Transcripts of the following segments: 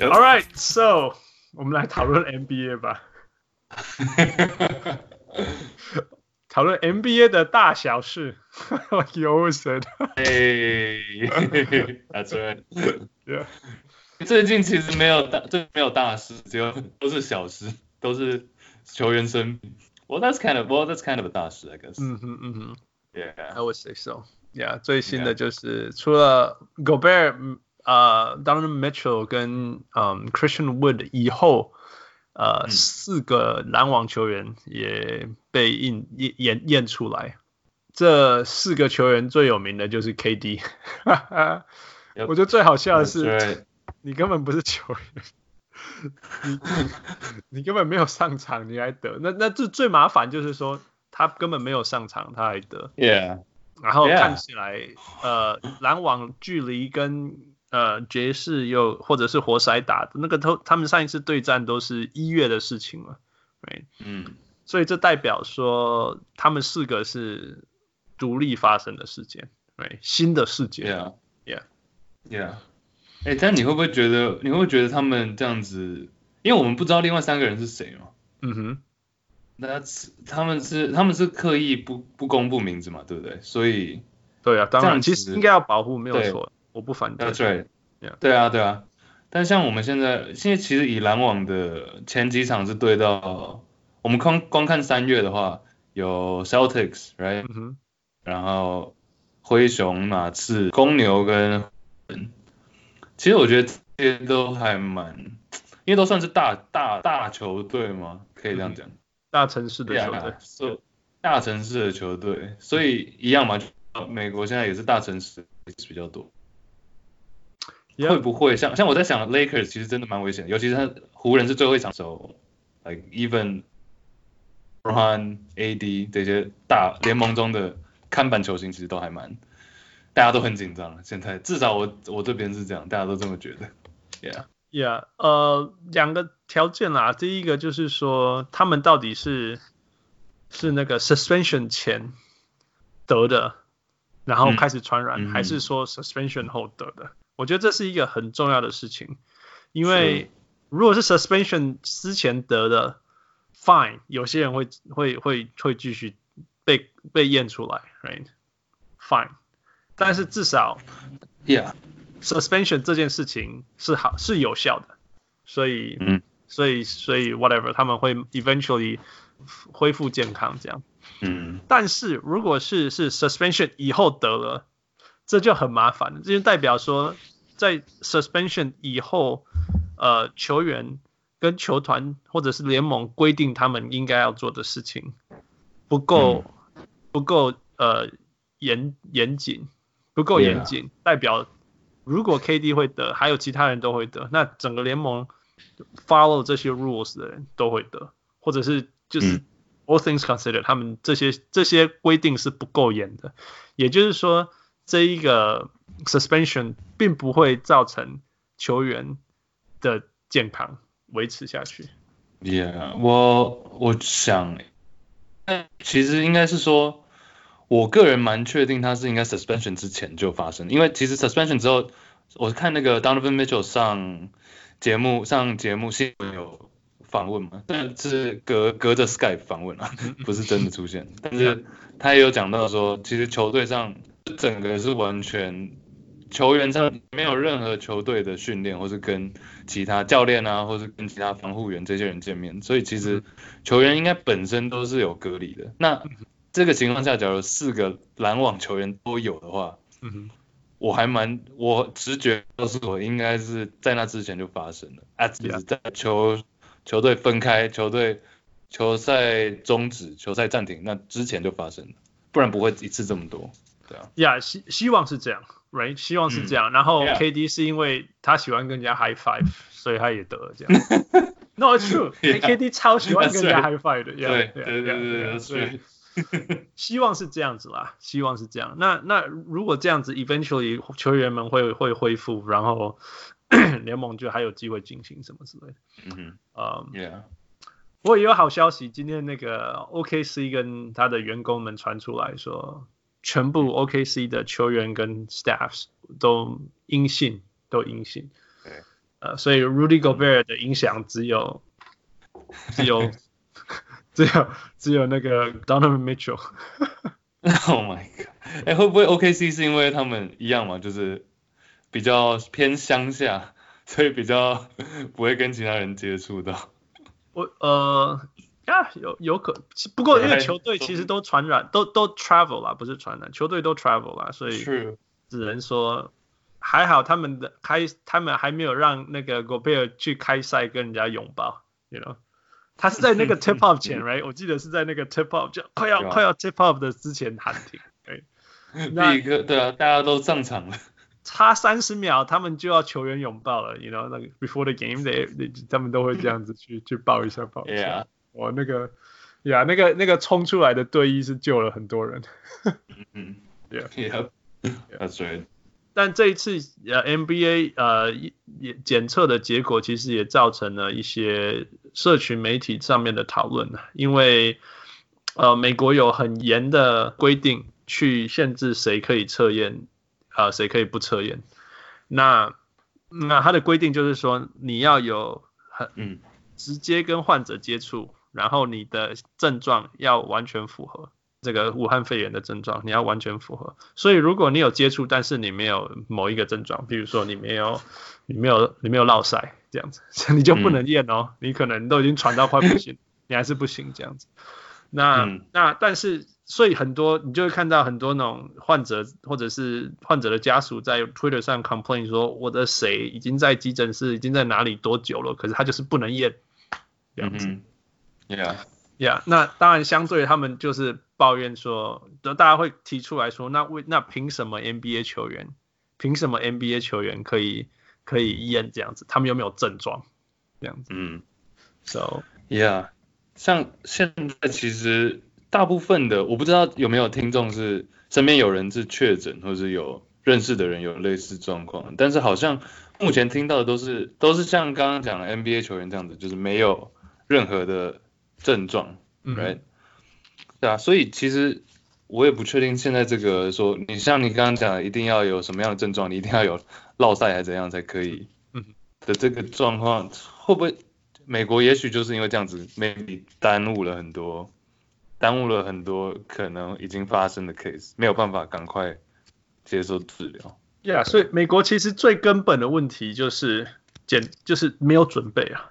All right, so 我们来讨论 NBA 吧。讨论 NBA 的大小事。Like you always said. Hey, that's right. Yeah. 最近其实没有大，最没有大事，只有都是小事，都是球员生病。Well, that's kind of, well, that's kind of a 大事，I guess. 嗯哼嗯哼。Yeah, I would say so. Yeah，最新的就是除了 Gobert，呃，Donovan Mitchell 跟嗯 Christian Wood 以后。呃，四个篮网球员也被验验验验出来。这四个球员最有名的就是 KD。我觉得最好笑的是，你根本不是球员，你 你根本没有上场，你还得。那那这最麻烦就是说，他根本没有上场，他还得。Yeah。然后看起来，呃，篮网距离跟。呃，爵士又或者是活塞打的那个都，他们上一次对战都是一月的事情了，right? 嗯，所以这代表说他们四个是独立发生的事件，right? 新的事件，yeah，yeah，yeah。哎，但你会不会觉得，你会不会觉得他们这样子，因为我们不知道另外三个人是谁嘛？嗯哼，那他们是他们是刻意不不公布名字嘛，对不对？所以，对啊，当然，其实应该要保护，没有错。我不反对。对，对啊，对啊。但像我们现在，现在其实以篮网的前几场是对到，我们光光看三月的话，有 Celtics，right？、嗯、然后灰熊、马刺、公牛跟，其实我觉得这些都还蛮，因为都算是大大大球队嘛，可以这样讲。大城市的球队。Yeah, so, 大城市的球队，所以一样嘛，美国现在也是大城市比较多。Yeah. 会不会像像我在想，Lakers 其实真的蛮危险，尤其是他湖人是最后一场的时候，like even LeBron AD 这些大联盟中的看板球星其实都还蛮，大家都很紧张。现在至少我我这边是这样，大家都这么觉得。Yeah，Yeah，呃，两个条件啦，第一个就是说他们到底是是那个 suspension 前得的，然后开始传染，嗯、还是说 suspension 后得的？我觉得这是一个很重要的事情，因为如果是 suspension 之前得的，fine，有些人会会会会继续被被验出来，right，fine，但是至少，yeah，suspension 这件事情是好是有效的，所以，嗯，所以所以 whatever，他们会 eventually 恢复健康这样，嗯，但是如果是是 suspension 以后得了。这就很麻烦了，这就代表说，在 suspension 以后，呃，球员跟球团或者是联盟规定他们应该要做的事情不够，不够呃严严谨，不够严谨，代表如果 KD 会得，还有其他人都会得，那整个联盟 follow 这些 rules 的人都会得，或者是就是 all things considered，他们这些这些规定是不够严的，也就是说。这一个 suspension 并不会造成球员的健康维持下去。Yeah，我我想，其实应该是说，我个人蛮确定他是应该 suspension 之前就发生，因为其实 suspension 之后，我看那个 Donovan Mitchell 上节目上节目新闻有访问嘛，但是隔隔着 Skype 访问啊，不是真的出现，但是他也有讲到说，其实球队上。整个是完全球员上没有任何球队的训练，或是跟其他教练啊，或是跟其他防护员这些人见面，所以其实球员应该本身都是有隔离的。那这个情况下，假如四个篮网球员都有的话，嗯，我还蛮我直觉告诉我应该是在那之前就发生了，啊，就是在球球队分开、球队球赛终止、球赛暂停那之前就发生了，不然不会一次这么多。对啊，呀，希希望是这样，right？希望是这样。然后 KD 是因为他喜欢跟人家 high five，所以他也得了这样。No，it's true，KD 超喜欢跟人家 high five 的。对对对对，所以希望是这样子啦，希望是这样。那那如果这样子，eventually 球员们会会恢复，然后 联盟就还有机会进行什么之类的。嗯嗯，Yeah。不过也有好消息，今天那个 OKC 跟他的员工们传出来说。全部 OKC 的球员跟 staffs 都阴性，都阴性。对，呃，所以 Rudy Gobert 的影响只有只有 只有只有那个 Donovan Mitchell。Oh my god！哎、欸，会不会 OKC 是因为他们一样嘛？就是比较偏乡下，所以比较不会跟其他人接触到。我呃呀，有有可，不过因为球队其实都传染，都都 travel 啦，不是传染，球队都 travel 啦，所以只能说还好他们的开，他们还没有让那个 Gobert 去开赛跟人家拥抱，you know。他是在那个 tip off 前，right？我记得是在那个 tip off 就快要快要 tip off 的之前喊停，对。那一个对啊，大家都上场了，差三十秒他们就要球员拥抱了，you know，那个 before the game，they they 他们都会这样子去去抱一下抱一下。我那个呀，那个那个冲出来的队医是救了很多人。嗯，Yeah，That's right。但这一次呃 NBA 呃也检测的结果其实也造成了一些社群媒体上面的讨论，因为呃美国有很严的规定去限制谁可以测验，啊、呃、谁可以不测验。那那它的规定就是说你要有很直接跟患者接触，然后你的症状要完全符合。这个武汉肺炎的症状，你要完全符合。所以如果你有接触，但是你没有某一个症状，比如说你没有，你没有，你没有落腮这样子，你就不能验哦。嗯、你可能都已经传到快不行，你还是不行这样子。那、嗯、那但是，所以很多你就会看到很多那种患者或者是患者的家属在 Twitter 上 complain 说，我的谁已经在急诊室，已经在哪里多久了，可是他就是不能验这样子。嗯、Yeah. Yeah，那当然相对他们就是。抱怨说，大家会提出来说，那为那凭什么 NBA 球员，凭什么 NBA 球员可以可以验这样子？他们有没有症状？这样子。嗯。So yeah，像现在其实大部分的，我不知道有没有听众是身边有人是确诊，或是有认识的人有类似状况，但是好像目前听到的都是都是像刚刚讲的 NBA 球员这样子，就是没有任何的症状，嗯，right？对啊，所以其实我也不确定现在这个说，你像你刚刚讲的，一定要有什么样的症状，你一定要有落赛还是怎样才可以的这个状况，会不会美国也许就是因为这样子，maybe 耽误了很多，耽误了很多可能已经发生的 case，没有办法赶快接受治疗。Yeah，所以美国其实最根本的问题就是简就是没有准备啊。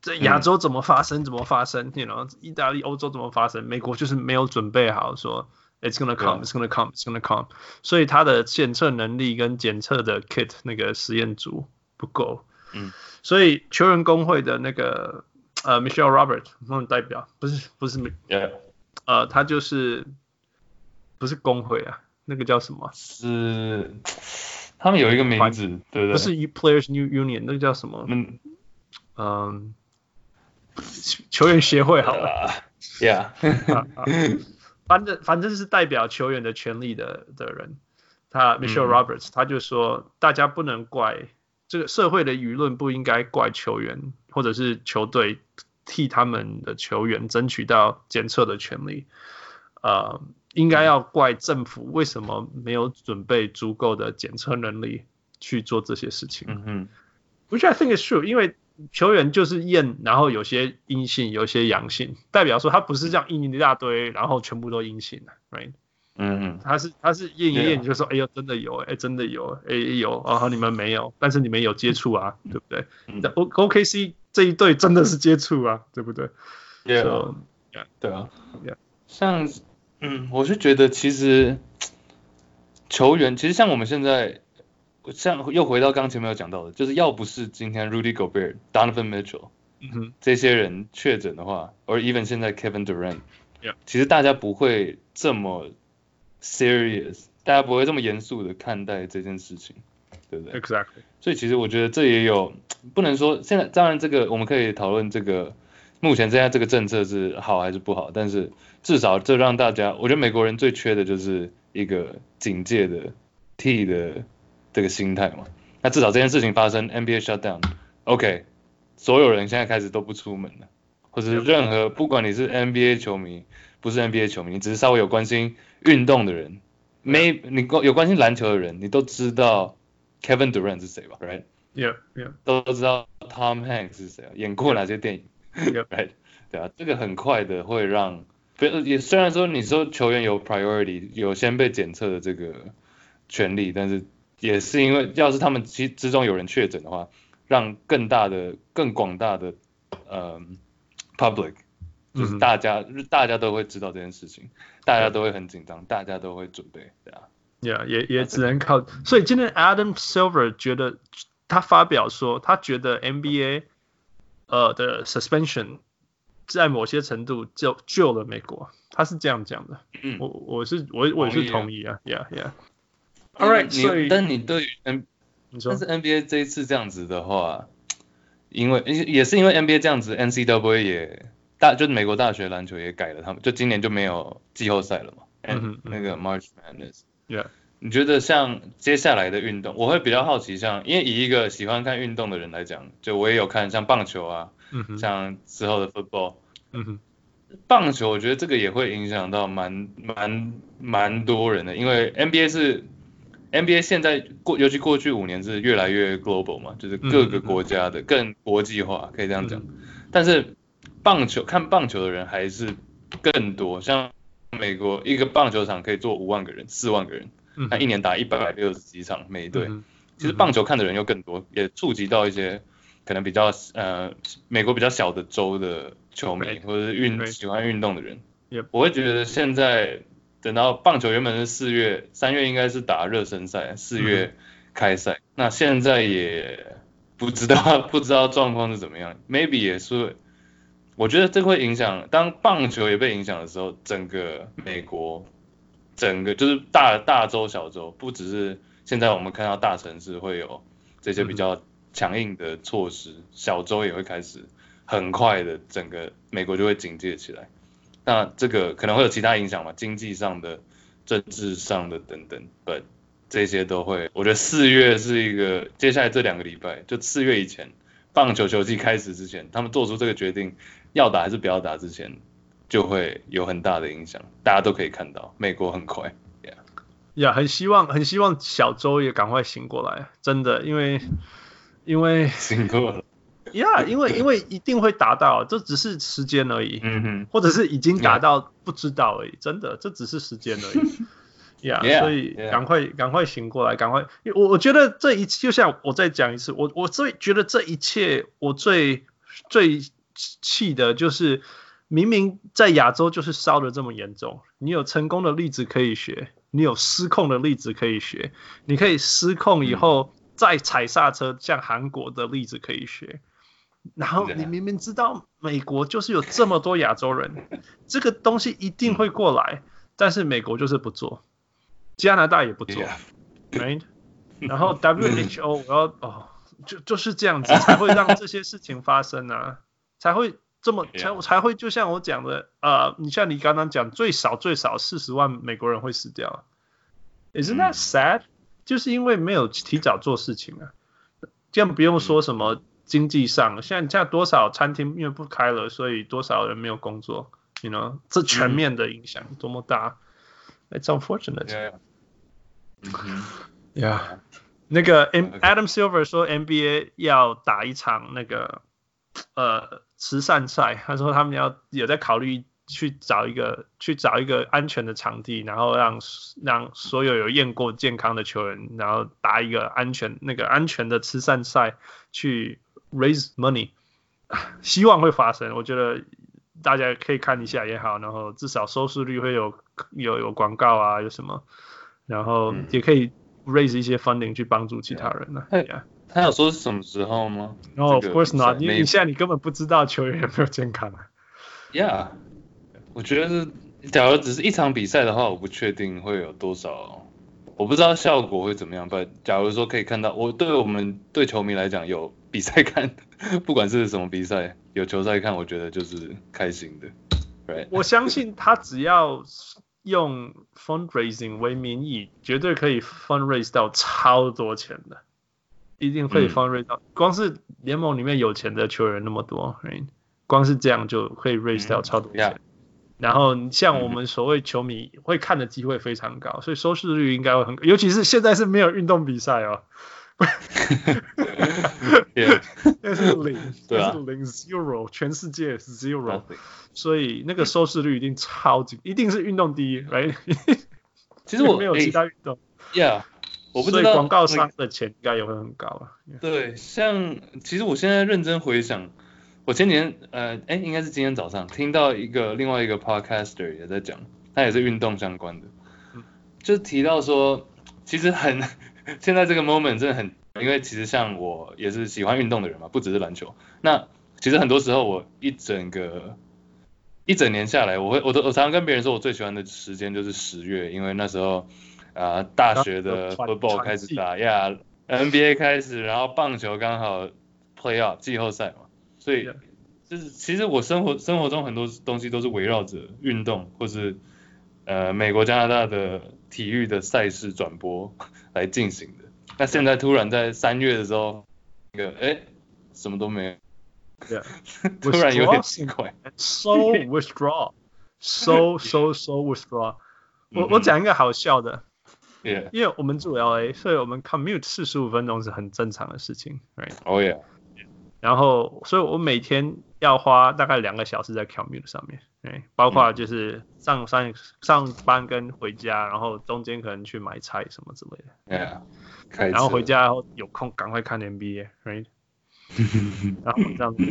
在亚洲怎么发生？怎么发生？你 you know，意大利、欧洲怎么发生？美国就是没有准备好，说 it's gonna come, it's gonna come, it's gonna come。所以它的检测能力跟检测的 kit 那个实验组不够。嗯。所以球员工会的那个呃 Michelle Robert 那种代表不是不是 Yeah. 呃他就是不是工会啊，那个叫什么？是他们有一个名字，对不对？不是 Players New Union，那个叫什么？嗯。嗯，球员协会好了，Yeah，反正反正是代表球员的权利的的人，他 Michelle Roberts，他就说大家不能怪这个社会的舆论，不应该怪球员或者是球队替他们的球员争取到检测的权利，呃，应该要怪政府为什么没有准备足够的检测能力去做这些事情。嗯嗯，Which I think is true，因为。球员就是验，然后有些阴性，有些阳性，代表说他不是这样印一大堆，然后全部都阴性的，right？嗯嗯，他是他是验一验，你就说，哎呦，真的有，哎，真的有，哎有，然后你们没有，但是你们有接触啊，对不对？O OKC 这一队真的是接触啊，对不对？Yeah，对啊，像，嗯，我是觉得其实球员，其实像我们现在。像又回到刚前面有讲到的，就是要不是今天 Rudy Gobert、Donovan Mitchell，这些人确诊的话，而 even 现在 Kevin Durant，Yeah. 其实大家不会这么 serious，大家不会这么严肃的看待这件事情，对不对？Exactly。所以其实我觉得这也有不能说现在，当然这个我们可以讨论这个目前现在这个政策是好还是不好，但是至少这让大家，我觉得美国人最缺的就是一个警戒的 T 的。这个心态嘛，那至少这件事情发生，NBA shutdown，OK，所有人现在开始都不出门了，或者是任何不管你是 NBA 球迷，不是 NBA 球迷，你只是稍微有关心运动的人，没你有关心篮球的人，你都知道 Kevin Durant 是谁吧？Right？，Yeah Yeah，都知道 Tom Hanks 是谁，演过哪些电影，Right？对啊，这个很快的会让，也虽然说你说球员有 priority，有先被检测的这个权利，但是也是因为要是他们其之中有人确诊的话，让更大的、更广大的呃 public，就是大家、嗯、大家都会知道这件事情，大家都会很紧张，大家都会准备，对啊。Yeah，也也只能靠。所以今天 Adam Silver 觉得他发表说，他觉得 NBA 呃的 suspension 在某些程度救救了美国，他是这样讲的。嗯，我我是我我也是同意啊。Yeah Yeah。All right，所以但你对于 N，但是 NBA 这一次这样子的话，因为也是因为 NBA 这样子，NCAA 也大就是美国大学篮球也改了，他们就今年就没有季后赛了嘛。嗯，那个 March Madness。Yeah. 你觉得像接下来的运动，我会比较好奇，像因为以一个喜欢看运动的人来讲，就我也有看像棒球啊，像之后的 football，嗯哼，棒球我觉得这个也会影响到蛮蛮蛮多人的，因为 NBA 是 NBA 现在过，尤其过去五年是越来越 global 嘛，就是各个国家的更国际化，可以这样讲。嗯、但是棒球看棒球的人还是更多，像。美国一个棒球场可以坐五万个人，四万个人，他一年打一百六十几场，每一队。其实棒球看的人又更多，也触及到一些可能比较呃美国比较小的州的球迷，或者是运喜欢运动的人。我会觉得现在等到棒球原本是四月，三月应该是打热身赛，四月开赛，那现在也不知道 不知道状况是怎么样，maybe 也是。我觉得这会影响，当棒球也被影响的时候，整个美国，整个就是大大洲小洲，不只是现在我们看到大城市会有这些比较强硬的措施，嗯、小洲也会开始很快的，整个美国就会警戒起来。那这个可能会有其他影响嘛，经济上的、政治上的等等，but 这些都会。我觉得四月是一个接下来这两个礼拜，就四月以前，棒球球季开始之前，他们做出这个决定。要打还是不要打之前，就会有很大的影响，大家都可以看到，美国很快，呀，呀，很希望很希望小周也赶快醒过来，真的，因为因为 醒过了，呀，因为因为一定会达到，这只是时间而已，嗯哼，或者是已经达到不知道而已，真的，这只是时间而已，呀，所以赶快赶快醒过来，赶快，我我觉得这一切就像我再讲一次，我我最觉得这一切我最最。气的就是，明明在亚洲就是烧的这么严重，你有成功的例子可以学，你有失控的例子可以学，你可以失控以后再踩刹车，像韩国的例子可以学。然后你明明知道美国就是有这么多亚洲人，这个东西一定会过来，但是美国就是不做，加拿大也不做，right？然后 WHO 我要哦，就就是这样子才会让这些事情发生啊。才会这么才才会就像我讲的啊、呃，你像你刚刚讲最少最少四十万美国人会死掉，Isn't that sad？、嗯、就是因为没有提早做事情啊，这样不用说什么经济上，嗯、现在现在多少餐厅因为不开了，所以多少人没有工作，you know，这全面的影响多么大、嗯、，It's unfortunate。Yeah，, yeah. yeah. 那个 Adam Silver 说 NBA 要打一场那个呃。慈善赛，他说他们要有在考虑去找一个去找一个安全的场地，然后让让所有有验过健康的球员，然后打一个安全那个安全的慈善赛去 raise money，希望会发生。我觉得大家可以看一下也好，然后至少收视率会有有有广告啊，有什么，然后也可以 raise 一些 funding 去帮助其他人呢、啊。Yeah. Yeah. 他有说是什么时候吗？No，of course not。你你现在你根本不知道球员有没有健康啊。Yeah，我觉得是，假如只是一场比赛的话，我不确定会有多少，我不知道效果会怎么样。但假如说可以看到，我对我们对球迷来讲有比赛看，不管是什么比赛，有球赛看，我觉得就是开心的。Right？我相信他只要用 fundraising 为名义，绝对可以 fundraise 到超多钱的。一定会 fundraise 到，嗯、光是联盟里面有钱的球员那么多，right? 光是这样就可以 raise 到超多钱。嗯、然后像我们所谓球迷会看的机会非常高，所以收视率应该会很高，尤其是现在是没有运动比赛哦。那是零，对啊，是零 zero，全世界 zero，所以那个收视率一定超级，一定是运动第一，right？其实我没有其他运动，Yeah，我不知道所以广告商的钱应该也会很高啊。对，像其实我现在认真回想，我前几天呃，哎，应该是今天早上听到一个另外一个 podcaster 也在讲，他也是运动相关的，就提到说，其实很 现在这个 moment 真的很，因为其实像我也是喜欢运动的人嘛，不只是篮球。那其实很多时候我一整个一整年下来，我会我都我常常跟别人说，我最喜欢的时间就是十月，因为那时候啊、呃、大学的 football 开始打呀，NBA 开始，然后棒球刚好 playoff 季后赛嘛，所以就是其实我生活生活中很多东西都是围绕着运动或是呃美国加拿大的体育的赛事转播来进行的。那现在突然在三月的时候，那个哎什么都没有。Yeah. 突然有点奇怪。So withdraw, so so so withdraw 我。我我讲一个好笑的，Yeah. 因为我们住 LA，所以我们 commute 四十五分钟是很正常的事情，right？Oh yeah。然后，所以我每天要花大概两个小时在 commute 上面，哎，包括就是上上上班跟回家，然后中间可能去买菜什么之类的，Yeah。然后回家后有空赶快看 NBA，right？然后这样子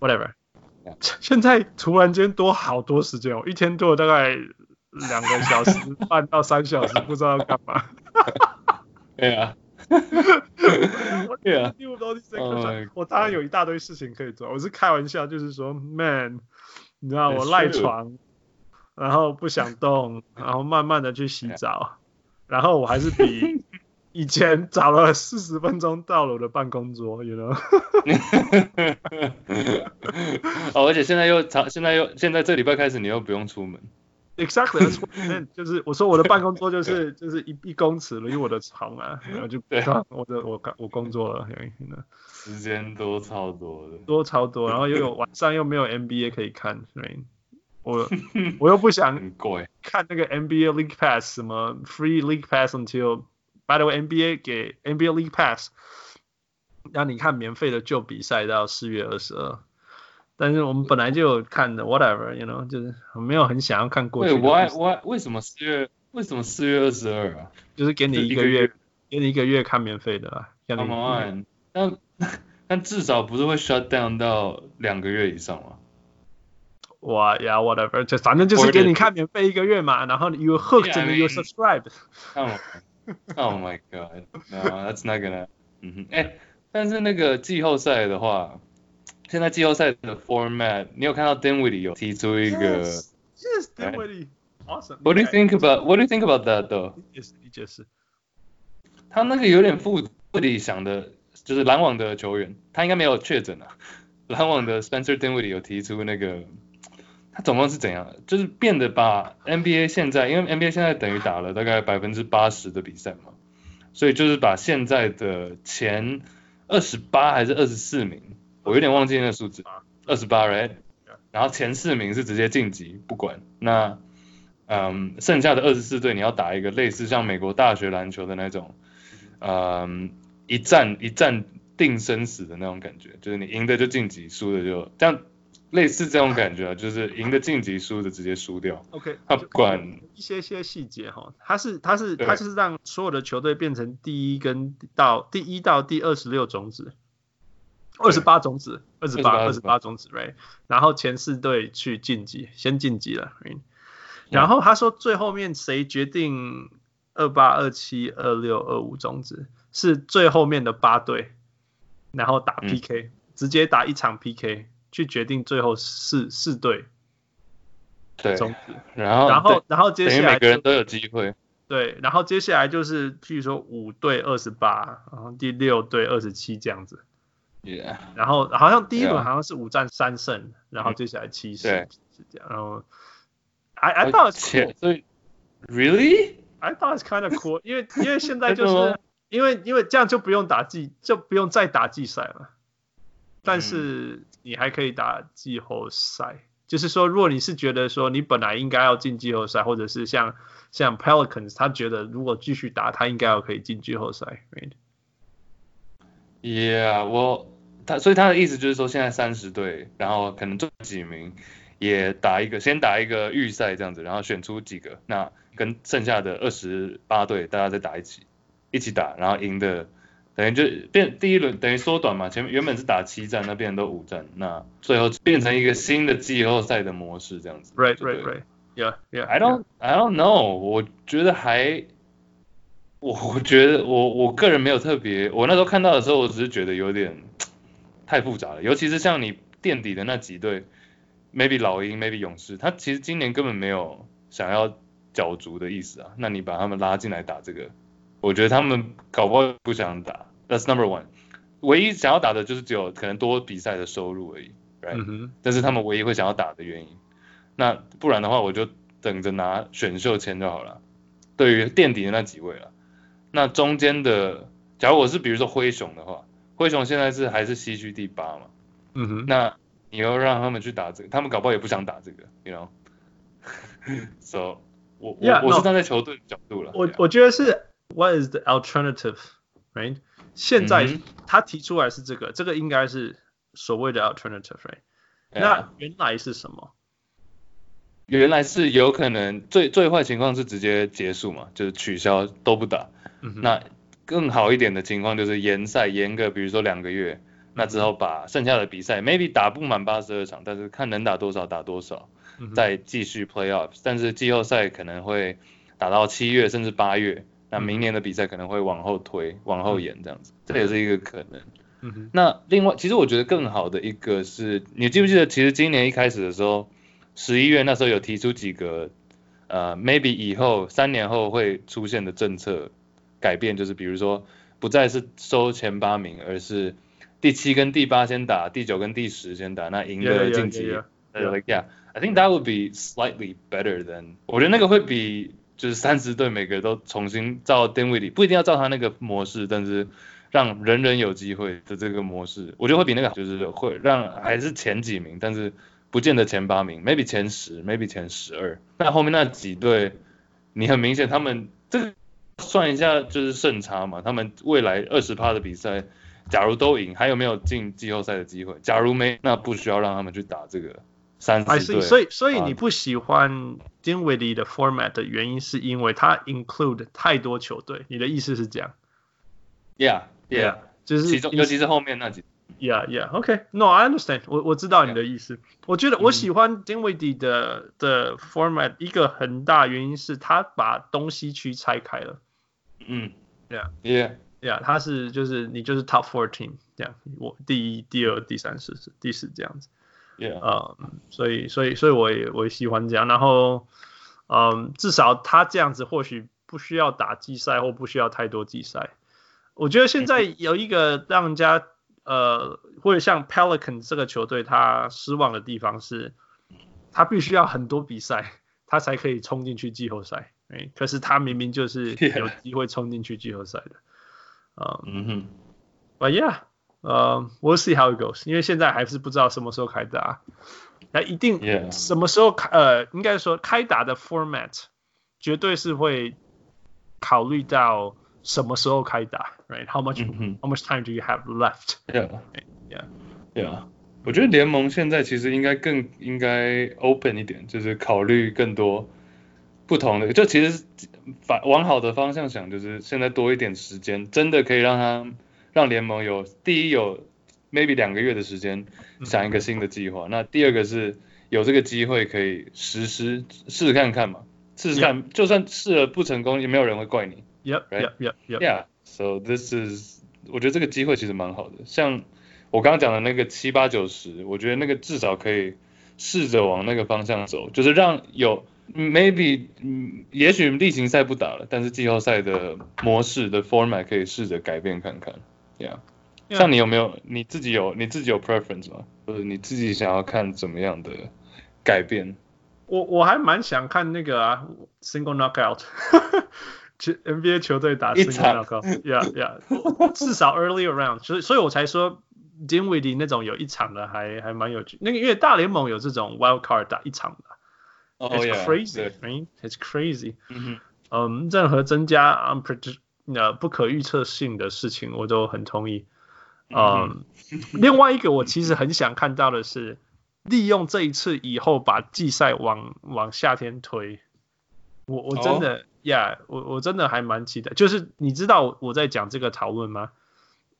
，whatever。现在突然间多好多时间哦，一天多了大概两个小时 半到三小时，不知道要干嘛。对啊。对啊。我当然有一大堆事情可以做，我是开玩笑，就是说，man，你知道我赖床，然后不想动，然后慢慢的去洗澡，然后我还是比。以前早了四十分钟到了我的办公桌，you know？哦，而且现在又长，现在又现在这礼拜开始你又不用出门。Exactly，就是我说我的办公桌就是就是一一公尺离我的床啊，然后就对，我的我我工作了，时间多超多的，多超多，然后又有晚上又没有 NBA 可以看，所以我 我又不想看那个 NBA League Pass 什么 Free League Pass until。By the way，NBA 给 NBA League Pass，让你看免费的旧比赛到四月二十二。但是我们本来就有看的，whatever，you know，就是没有很想要看过去。对，why why 为什么四月为什么四月二十二啊？就是给你一个月，给你一个月看免费的啦。Come on，但 但至少不是会 shut down 到两个月以上吗？哇呀，whatever，就反正就是给你看免费一个月嘛，然后 you hooked and you subscribed。Oh my god, no, that's not gonna. 嗯哼，哎，但是那个季后赛的话，现在季后赛的 format，你有看到 Dinwiddie 有提出一个？Yes, yes, Dinwiddie, awesome. What do you think about What do you think about that though? 他那个有点复杂，想的，就是篮网的球员，他应该没有确诊啊。篮网的 Spencer Dinwiddie 有提出那个。他总共是怎样？就是变得把 NBA 现在，因为 NBA 现在等于打了大概百分之八十的比赛嘛，所以就是把现在的前二十八还是二十四名，我有点忘记那个数字，二十八 right，然后前四名是直接晋级，不管。那，嗯，剩下的二十四队你要打一个类似像美国大学篮球的那种，嗯，一战一战定生死的那种感觉，就是你赢的就晋级，输的就这样。类似这种感觉，就是赢的晋级，输的直接输掉。OK，他不管一些些细节哈，他是他是他是让所有的球队变成第一跟到第一到第二十六种子，二十八种子，二十八二十八种子，right？然后前四队去晋级，先晋级了，right？然后他说最后面谁决定二八二七二六二五种子，是最后面的八队，然后打 PK，嗯，直接打一场 PK。去决定最后四四队，对，然后然后然后接下来每个人都有机会，对，然后接下来就是譬如说五队二十八，然后第六队二十七这样子，Yeah，然后好像第一轮好像是五战三胜，然后接下来七胜是这样，然后 I I thought it's cool，所以 Really I thought it's kind of cool，因为因为现在 就是因为因为这样就不用打季就不用再打季赛了。但是你还可以打季后赛，嗯、就是说，如果你是觉得说你本来应该要进季后赛，或者是像像 Pelicans，他觉得如果继续打，他应该要可以进季后赛。Right? Yeah, 我他所以他的意思就是说，现在三十队，然后可能这几名也打一个，先打一个预赛这样子，然后选出几个，那跟剩下的二十八队大家再打一起，一起打，然后赢的等于就变第一轮等于缩短嘛，前面原本是打七战，那变成都五战，那最后变成一个新的季后赛的模式这样子。Right, right, right. Yeah, yeah. I don't, I don't know. 我觉得还。我我觉得我我个人没有特别，我那时候看到的时候，我只是觉得有点太复杂了，尤其是像你垫底的那几队，maybe 老鹰，maybe 勇士，他其实今年根本没有想要角逐的意思啊，那你把他们拉进来打这个，我觉得他们搞不好不想打，That's number one，唯一想要打的就是只有可能多比赛的收入而已，right？、嗯、但是他们唯一会想要打的原因，那不然的话我就等着拿选秀签就好了，对于垫底的那几位了。那中间的，假如我是比如说灰熊的话，灰熊现在是还是西区第八嘛，嗯哼，那你要让他们去打这个，他们搞不好也不想打这个，you know，so 我 yeah, 我我是站在球队的角度了，我我觉得是 what is the alternative，right？现在他提出来是这个，嗯、这个应该是所谓的 alternative，right？、Yeah. 那原来是什么？原来是有可能最最坏情况是直接结束嘛，就是取消都不打。嗯那更好一点的情况就是延赛，延个比如说两个月，那之后把剩下的比赛 maybe 打不满八十二场，但是看能打多少打多少，再继续 playoffs。但是季后赛可能会打到七月甚至八月，那明年的比赛可能会往后推，往后延这样子，这也是一个可能。那另外，其实我觉得更好的一个是，你记不记得，其实今年一开始的时候，十一月那时候有提出几个，呃，maybe 以后三年后会出现的政策。改变就是，比如说不再是收前八名，而是第七跟第八先打，第九跟第十先打，那赢的晋级。Yeah, yeah, yeah, yeah. yeah, I think that would be slightly better than。我觉得那个会比就是三十队每个都重新照 Dinwiddie，不一定要照他那个模式，但是让人人有机会的这个模式，我觉得会比那个就是会让还是前几名，但是不见得前八名，maybe 前十，maybe 前十二。那后面那几队，你很明显他们这个。算一下就是胜差嘛，他们未来二十趴的比赛，假如都赢，还有没有进季后赛的机会？假如没，那不需要让他们去打这个三四队。所以所以你不喜欢 Dinwiddie 的 format 的原因，是因为它 include 太多球队。你的意思是这样？Yeah yeah，, yeah 就是其中尤其是后面那几。Yeah yeah，OK，No，I understand，我我知道你的意思。Yeah. 我觉得我喜欢 Dinwiddie 的的 format，一个很大原因是他把东西区拆开了。嗯，Yeah，Yeah，Yeah，他是就是你就是 Top fourteen 这样，我第一、第二、第三、四、第四这样子，Yeah，呃、um，所以所以所以我也我也喜欢这样，然后，嗯，至少他这样子或许不需要打季赛或不需要太多季赛。我觉得现在有一个让人家呃或者像 Pelican 这个球队他失望的地方是，他必须要很多比赛，他才可以冲进去季后赛。哎，可是他明明就是 有机会冲进去季后赛的，啊，嗯哼，But yeah，呃，We'll see how it goes，因为现在还是不知道什么时候开打，那一定什么时候开，呃，应该说开打的 format 绝对是会考虑到什么时候开打，Right？How much？How much time do you have left？Yeah，Yeah，Yeah，我觉得联盟现在其实应该更应该 open 一点，就是考虑更多。不同的，就其实反往好的方向想，就是现在多一点时间，真的可以让他让联盟有第一有 maybe 两个月的时间想一个新的计划，嗯、那第二个是有这个机会可以实施试试看看嘛，试试看，就算试了不成功，也没有人会怪你。Yep, right? yep, yep, yeah. So this is，我觉得这个机会其实蛮好的，像我刚刚讲的那个七八九十，我觉得那个至少可以试着往那个方向走，就是让有。Maybe，嗯，也许例行赛不打了，但是季后赛的模式的 format 可以试着改变看看，Yeah，, yeah. 像你有没有你自己有你自己有 preference 吗？或者你自己想要看怎么样的改变？我我还蛮想看那个啊，single knockout，去 NBA 球队打 single knockout，Yeah Yeah，至少 early around，所以所以我才说 Dinwiddie 那种有一场的还还蛮有趣，那个因为大联盟有这种 wild card 打一场的。Oh, it's yeah, crazy, right? It's crazy. 嗯任何增加 unpredict 呃不可预测性的事情，我都很同意。嗯，另外一个我其实很想看到的是，利用这一次以后把季赛往往夏天推。我我真的呀，我我真的还蛮期待。就是你知道我在讲这个讨论吗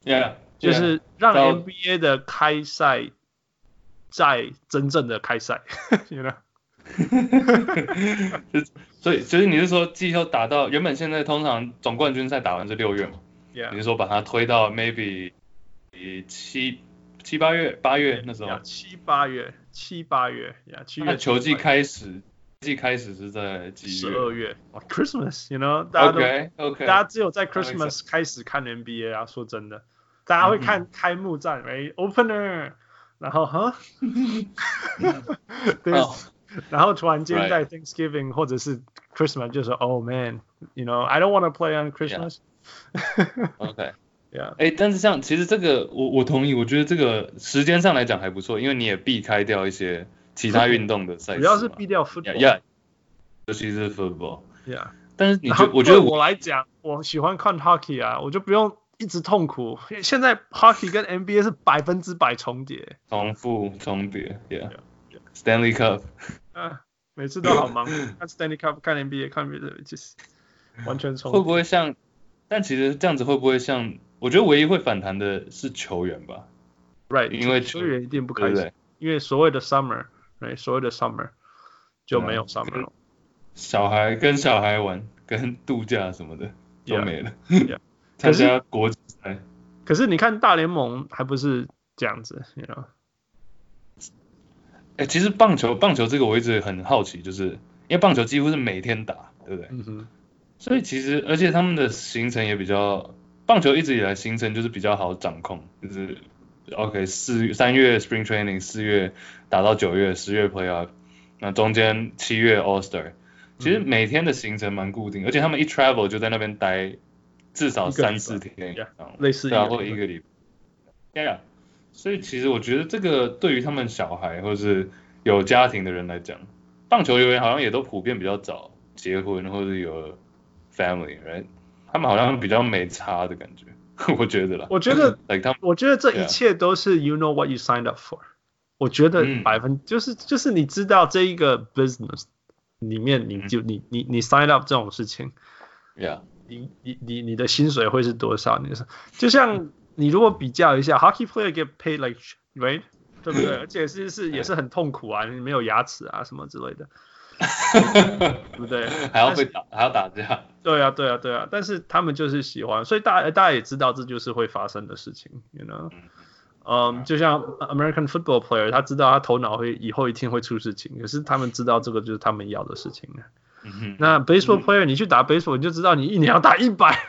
？Yeah，就是让 NBA 的开赛在真正的开赛，you know？所以所以你是说季后打到原本现在通常总冠军赛打完是六月嘛你是说把它推到 maybe 七七八月八月那时候？七八月七八月呀，七月。那球季开始季开始是在几月？十二月。Christmas，you know？大家都 OK OK，大家只有在 Christmas 开始看 NBA 啊，说真的，大家会看开幕战，哎，Opener，然后哈，对。然后突然间在 Thanksgiving 或者是 Christmas 就说 Oh man，you know，I don't want to play on Christmas。OK，yeah。哎，但是像其实这个我我同意，我觉得这个时间上来讲还不错，因为你也避开掉一些其他运动的赛事。主要是避掉 football。Yeah，尤其是 football。Yeah。但是你觉我觉得我来讲，我喜欢看 hockey 啊，我就不用一直痛苦。现在 hockey 跟 NBA 是百分之百重叠。重复重叠，Yeah。Stanley Cup。啊，每次都好忙，看 Stanley Cup，看 NBA，看别的，就是完全重。会不会像？但其实这样子会不会像？我觉得唯一会反弹的是球员吧。Right，因为球员一定不开心，对对因为所谓的 summer，right，所谓的 summer 就没有 summer 了。小孩跟小孩玩，跟度假什么的都没了。Yeah, 参加国际赛。可是你看大联盟还不是这样子，you know？哎、欸，其实棒球，棒球这个我一直很好奇，就是因为棒球几乎是每天打，对不对？嗯哼。所以其实，而且他们的行程也比较，棒球一直以来行程就是比较好掌控，就是 OK 四三月 Spring Training，四月打到九月，十月 Playoff，那中间七月 All Star，其实每天的行程蛮固定，嗯、而且他们一 travel 就在那边待至少三四天，类似然后一个礼拜。Yeah. 所以其实我觉得这个对于他们小孩或者是有家庭的人来讲，棒球球员好像也都普遍比较早结婚或者有 family，right？他们好像比较没差的感觉，我觉得啦。我觉得，like 他们，我觉得这一切都是 you know what you signed up for。我觉得百分、嗯、就是就是你知道这一个 business 里面你就、嗯、你你你 sign up 这种事情，yeah，你你你你的薪水会是多少？你说就像。嗯你如果比较一下，hockey player get paid like right，对不对？而且是是也是很痛苦啊，你没有牙齿啊什么之类的，对不对？还要被打，还要打架。对啊，对啊，对啊。但是他们就是喜欢，所以大家大家也知道这就是会发生的事情，you know？嗯，就像 American football player，他知道他头脑会以后一定会出事情，可是他们知道这个就是他们要的事情。那 baseball player，你去打 baseball，你就知道你一年要打一百。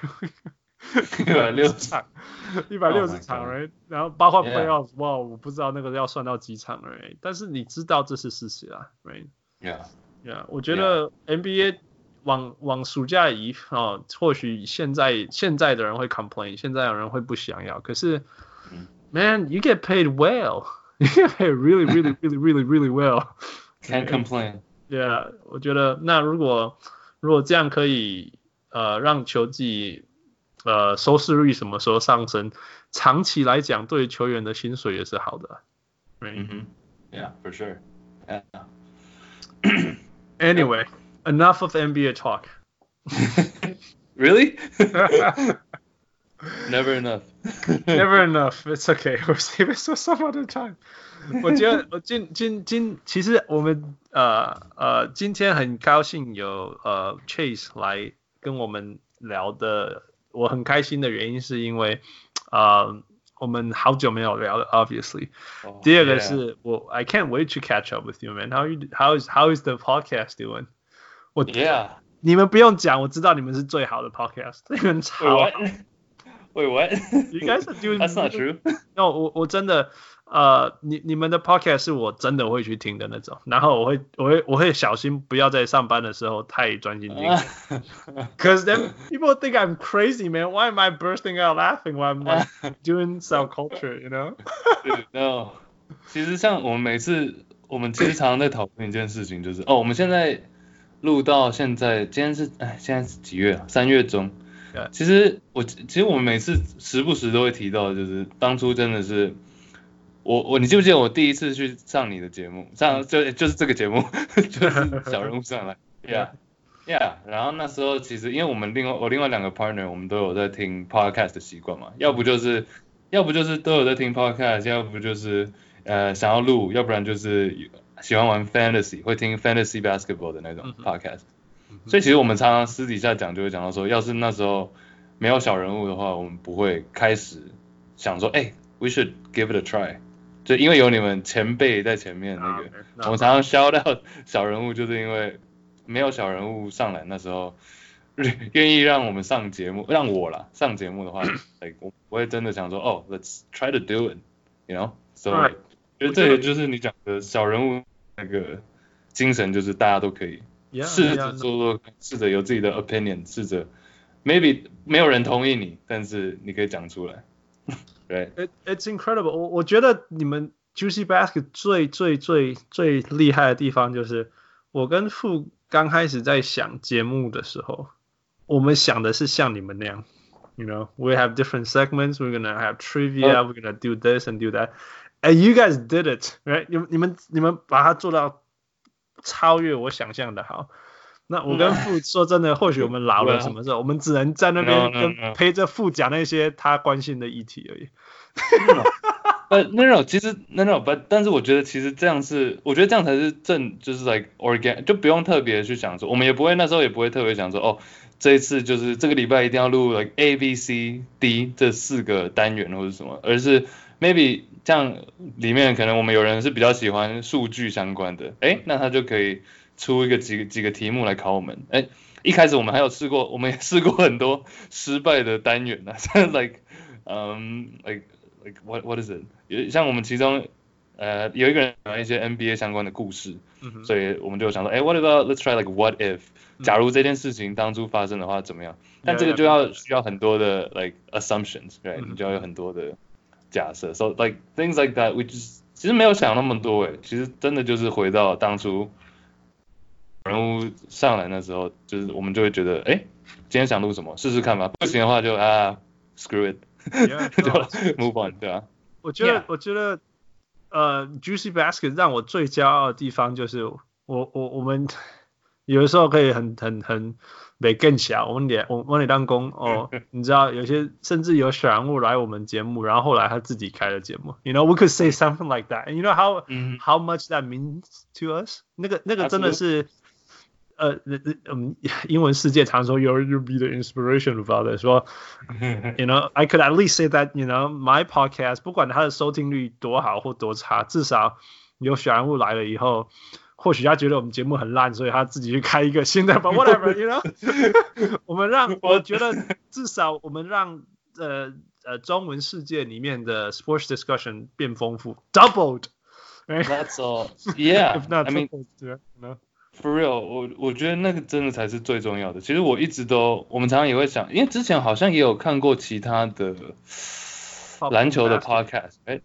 一百六十场，一百六十场，right？然后包括 playoff，哇，我不知道那个要算到几场，right？但是你知道这是事实啊，right？Yeah，yeah，我觉得 NBA 往往暑假移啊，或许现在现在的人会 complain，现在有人会不想要，可是，man，you get paid well，you get paid really really really really really well，can't complain。Yeah，我觉得那如果如果这样可以呃让球季。呃，收视率什么时候上升？长期来讲，对球员的薪水也是好的。嗯哼，Yeah, for sure. Anyway, enough of NBA talk. Really? Never enough. Never enough. It's okay. We'll save it for some other time. 我觉得我今今今其实我们呃呃今天很高兴有呃 Chase 来跟我们聊的。我很开心的原因是因为，啊、呃，我们好久没有聊了，obviously。Oh, 第二个是 yeah. 我，I can't wait to catch up with you, man. How you, how is, how is the podcast doing? 我，Yeah。你们不用讲，我知道你们是最好的 podcast，你们超好。Wait, what? You guys are doing. That's not true. No，我我真的。 呃，你你们的 podcast 是我真的会去听的那种，然后我会我会我会小心不要在上班的时候太专心听，Cause then people think I'm crazy, man. Why am I bursting out laughing while I'm like doing some culture, you know? No，其实像我们每次我们其实常常在讨论一件事情，就是哦，我们现在录到现在，今天是哎，现在是几月啊？三月中。其实我其实我们每次时不时都会提到，就是当初真的是我我你记不记得我第一次去上你的节目，上就就是这个节目，就是小人物上来，Yeah Yeah，然后那时候其实因为我们另外我另外两个 partner 我们都有在听 podcast 的习惯嘛，要不就是要不就是都有在听 podcast，要不就是呃想要录，要不然就是喜欢玩 fantasy 会听 fantasy basketball 的那种 podcast。所以其实我们常常私底下讲，就会讲到说，要是那时候没有小人物的话，我们不会开始想说，哎、欸，we should give it a try。就因为有你们前辈在前面那个，我们常常 shout out 小人物，就是因为没有小人物上来，那时候愿意让我们上节目，让我啦上节目的话 我我会真的想说，哦，let's try to do it，you know？So，觉得这也就是你讲的小人物那个精神，就是大家都可以。试着做做，试着有自己的 opinion，试着 maybe 没有人同意你，但是你可以讲出来。对、right?，It's incredible 我。我我觉得你们 Juicy Basket 最最最最厉害的地方就是，我跟富刚开始在想节目的时候，我们想的是像你们那样，you know，we have different segments，we're gonna have trivia，we're、oh. gonna do this and do that，and you guys did it，right？你们你们你们把它做到。超越我想象的好， 那我跟富说真的，或许我们老了什么时候，我们只能在那边跟陪着富讲那些他关心的议题而已。呃，那种其实那种不，但是我觉得其实这样是，我觉得这样才是正，就是 like organic，就不用特别去想说，我们也不会那时候也不会特别想说，哦，这一次就是这个礼拜一定要录 like A B C D 这四个单元或者什么，而是。maybe 这样里面可能我们有人是比较喜欢数据相关的，哎，那他就可以出一个几个几个题目来考我们。哎，一开始我们还有试过，我们也试过很多失败的单元呢、啊，像 like，嗯，like like what what is it？有像我们其中呃有一个人讲一些 NBA 相关的故事，嗯、所以我们就想说，哎，what about let's try like what if？假如这件事情当初发生的话怎么样？但这个就要需要很多的 like assumptions，对、你就要有很多的。假设，so like things like that，we just 其实没有想那么多诶，其实真的就是回到当初人物上来的时候，就是我们就会觉得，哎，今天想录什么，试试看吧，不行的话就啊，screw it，yeah, 就 move on，对啊。我觉得，yeah. 我觉得，呃，Juicy Basket 让我最骄傲的地方就是，我我我们有的时候可以很很很。没更小，我们得我我得当工哦，你知道有些甚至有小人物来我们节目，然后后来他自己开了节目，you know we could say something like that，and you know how、mm -hmm. how much that means to us？那个那个真的是，呃，嗯，英文世界常说 you you be the inspiration of others，说，you know I could at least say that you know my podcast 不管它的收听率多好或多差，至少有小人物来了以后。或许他觉得我们节目很烂，所以他自己去开一个新的吧，whatever，you know，我们让我觉得至少我们让呃呃中文世界里面的 sports discussion 变丰富，doubled，right？That's all，yeah，if not I Mean，for real，我我觉得那个真的才是最重要的。其实我一直都，我们常常也会想，因为之前好像也有看过其他的篮球的 podcast，哎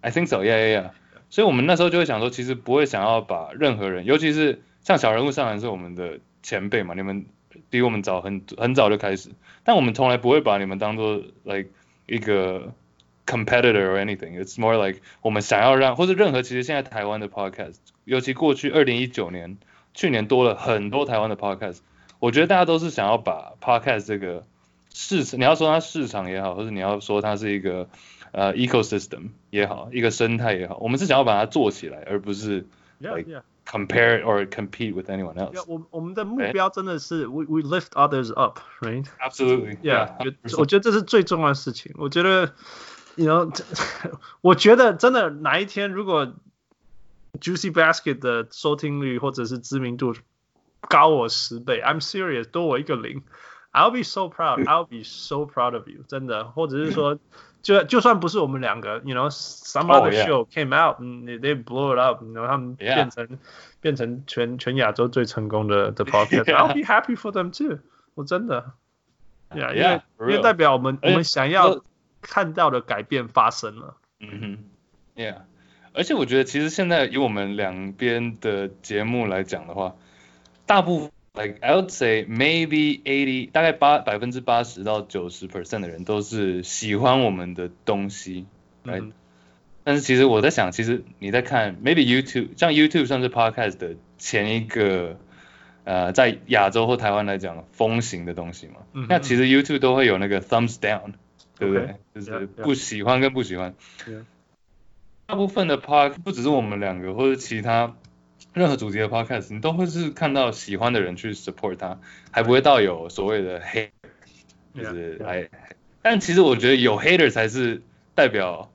，I think so，yeah，yeah，yeah。所以我们那时候就会想说，其实不会想要把任何人，尤其是像小人物上来是我们的前辈嘛，你们比我们早很很早就开始，但我们从来不会把你们当做 like 一个 competitor or anything。It's more like 我们想要让，或者任何其实现在台湾的 podcast，尤其过去二零一九年，去年多了很多台湾的 podcast，我觉得大家都是想要把 podcast 这个市场，你要说它市场也好，或者你要说它是一个。呃、uh,，ecosystem 也好，一个生态也好，我们是想要把它做起来，而不是 like compare or compete with anyone else。Yeah, 我我们的目标真的是 we we lift others up，right？Absolutely。Yeah，我觉得这是最重要的事情。我觉得，you know，我觉得真的哪一天如果 Juicy Basket 的收听率或者是知名度高我十倍，I'm serious，多我一个零，I'll be so proud，I'll be so proud of you，真的，或者是说。就就算不是我们两个，you know，some other show came out，they blow it up，然后他们变成变成全全亚洲最成功的的 podcast，I'll be happy for them too。我真的，yeah，因为因为代表我们我们想要看到的改变发生了。嗯哼，yeah，而且我觉得其实现在以我们两边的节目来讲的话，大部分 like I would say maybe eighty，大概八百分之八十到九十 percent 的人都是喜欢我们的东西，right？、嗯、但是其实我在想，其实你在看 maybe YouTube，像 YouTube 算是 podcast 的前一个，呃，在亚洲或台湾来讲风行的东西嘛。嗯、那其实 YouTube 都会有那个 thumbs down，对不对？Okay, 就是不喜欢跟不喜欢。Yeah, yeah. 大部分的 podcast 不只是我们两个，或者其他。任何主题的 podcast，你都会是看到喜欢的人去 support 他，还不会到有所谓的 hate，就是来。但其实我觉得有 hater 才是代表，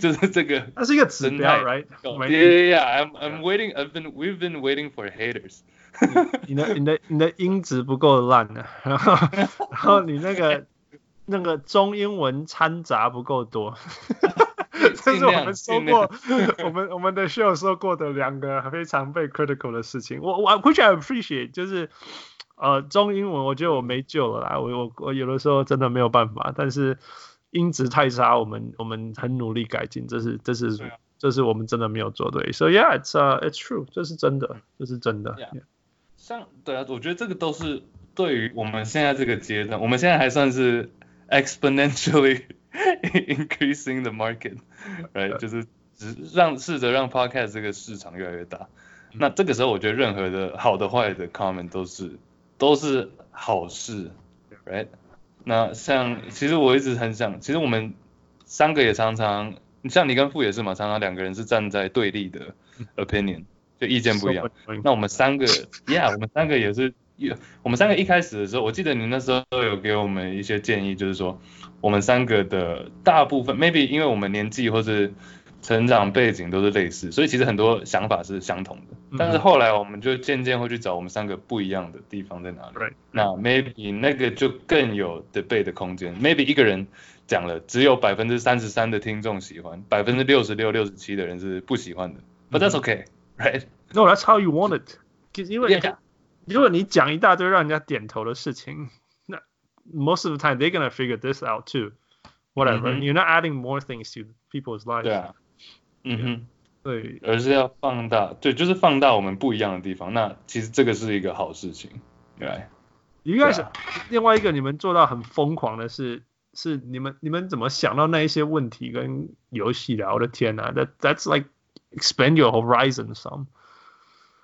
就是这个。它是一个指标，right？Yeah, yeah, I'm, I'm waiting. I've been, we've been waiting for haters 你的、你的、你的音质不够烂啊，然后，然后你那个那个中英文掺杂不够多。这是我们说过，我们我们的 show 说过的两个非常被 critical 的事情。我我 which I appreciate，就是呃中英文，我觉得我没救了啦。我我我有的时候真的没有办法，但是音质太差，我们我们很努力改进，这是这是这是我们真的没有做对。So yeah, it's uh it's true，这是真的，这是真的。Yeah. Yeah. 像对啊，我觉得这个都是对于我们现在这个阶段，我们现在还算是 exponentially。increasing the market，right？就是只让试着让 podcast 这个市场越来越大。那这个时候，我觉得任何的好的坏的 comment 都是都是好事，right？那像其实我一直很想，其实我们三个也常常，像你跟傅也是嘛，常常两个人是站在对立的 opinion，就意见不一样。那我们三个，yeah，我们三个也是，我们三个一开始的时候，我记得你那时候都有给我们一些建议，就是说。我们三个的大部分，maybe 因为我们年纪或是成长背景都是类似，所以其实很多想法是相同的。但是后来我们就渐渐会去找我们三个不一样的地方在哪里。Right. 那 maybe 那个就更有 debate 的空间。Maybe 一个人讲了，只有百分之三十三的听众喜欢，百分之六十六、六十七的人是不喜欢的。But that's okay, right? No, that's how you want it. 因为如果你讲一大堆让人家点头的事情。most of the time they're gonna figure this out too. Whatever. Mm -hmm. You're not adding more things to people's lives. 对啊。嗯哼。对。而是要放大，对，就是放大我们不一样的地方。那其实这个是一个好事情，对。应该是另外一个你们做到很疯狂的是，是你们你们怎么想到那一些问题跟游戏的？我的天呐，that that's like expand your horizon some.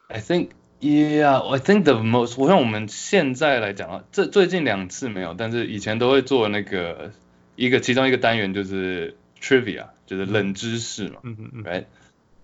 I think. Yeah, I think the most，我像我们现在来讲啊，这最近两次没有，但是以前都会做那个一个其中一个单元就是 trivia，就是冷知识嘛，嗯嗯嗯，right？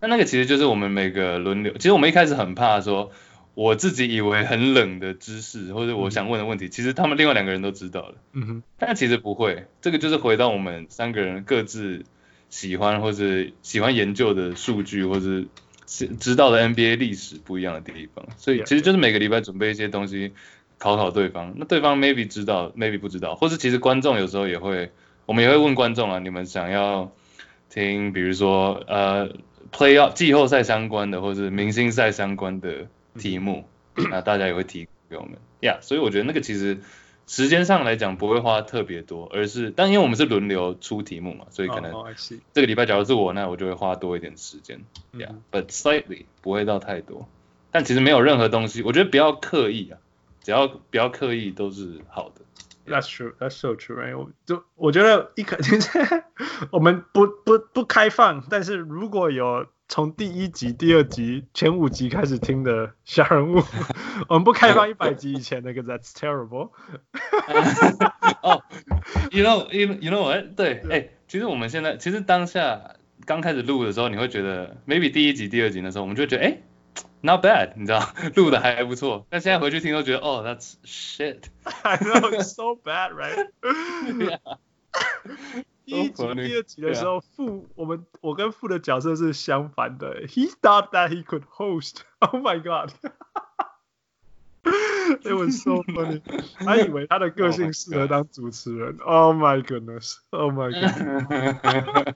那那个其实就是我们每个轮流，其实我们一开始很怕说，我自己以为很冷的知识或者我想问的问题，其实他们另外两个人都知道了，嗯哼，但其实不会，这个就是回到我们三个人各自喜欢或者喜欢研究的数据或者。是知道的 NBA 历史不一样的地方，所以其实就是。每个礼拜准备一些东西考考对方，那对方 maybe 知道，maybe 不知道，或是其实观众有时候也会，我们也会问观众啊，你们想要听，比如说呃 playoff 季后赛相关的，或是明星赛相关的题目，那大家也会提给我们，呀，yeah，所以我觉得那个其实。时间上来讲不会花特别多，而是但因为我们是轮流出题目嘛，所以可能这个礼拜假如是我，那我就会花多一点时间，Yeah，but slightly 不会到太多。但其实没有任何东西，我觉得不要刻意啊，只要不要刻意都是好的。That's true, that's so true, right? 我就我觉得一肯定是我们不不不开放，但是如果有。从第一集、第二集、前五集开始听的小人物，我们不开放一百集以前那个，That's terrible。哦，You know, you you know what？对，哎、欸，其实我们现在，其实当下刚开始录的时候，你会觉得，maybe 第一集、第二集的时候，我们就会觉得，哎、欸，not bad，你知道，录的还不错。但现在回去听都觉得，哦，that's shit。I know it's so bad, right? Yeah. 第一集、第二集的时候，傅，我们我跟傅的角色是相反的。He thought that he could host. Oh my god! It was so funny. 他以为他的个性适合当主持人。Oh my goodness! Oh my!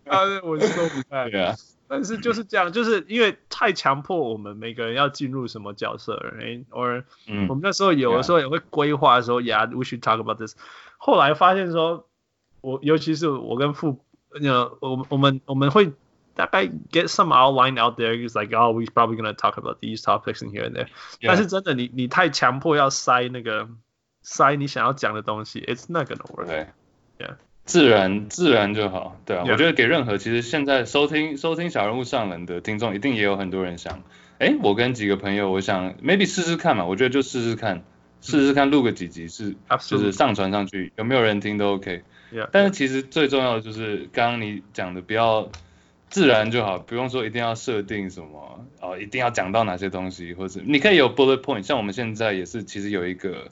他我是说不太。但是就是这样，就是因为太强迫我们每个人要进入什么角色，哎，or 我们那时候有的时候也会规划说，Yeah, we should talk about this. 后来发现说。我尤其是我跟傅，呃，我我们我们会大概 get some outline out there. It's like, oh, we're probably gonna talk about these topics in here and there. Yeah. 但是真的，你你太强迫要塞那个塞你想要讲的东西，it's not gonna work. 对，yeah，自然自然就好，对啊。Yeah. 我觉得给任何其实现在收听收听小人物上人的听众，一定也有很多人想，哎，我跟几个朋友，我想 maybe 试试看嘛，我觉得就试试看，试试看录个几集是，Absolutely. 就是上传上去，有没有人听都 OK。Yeah. 但是其实最重要的就是刚刚你讲的，不要。自然就好，不用说一定要设定什么哦，一定要讲到哪些东西，或者你可以有 bullet point，像我们现在也是其实有一个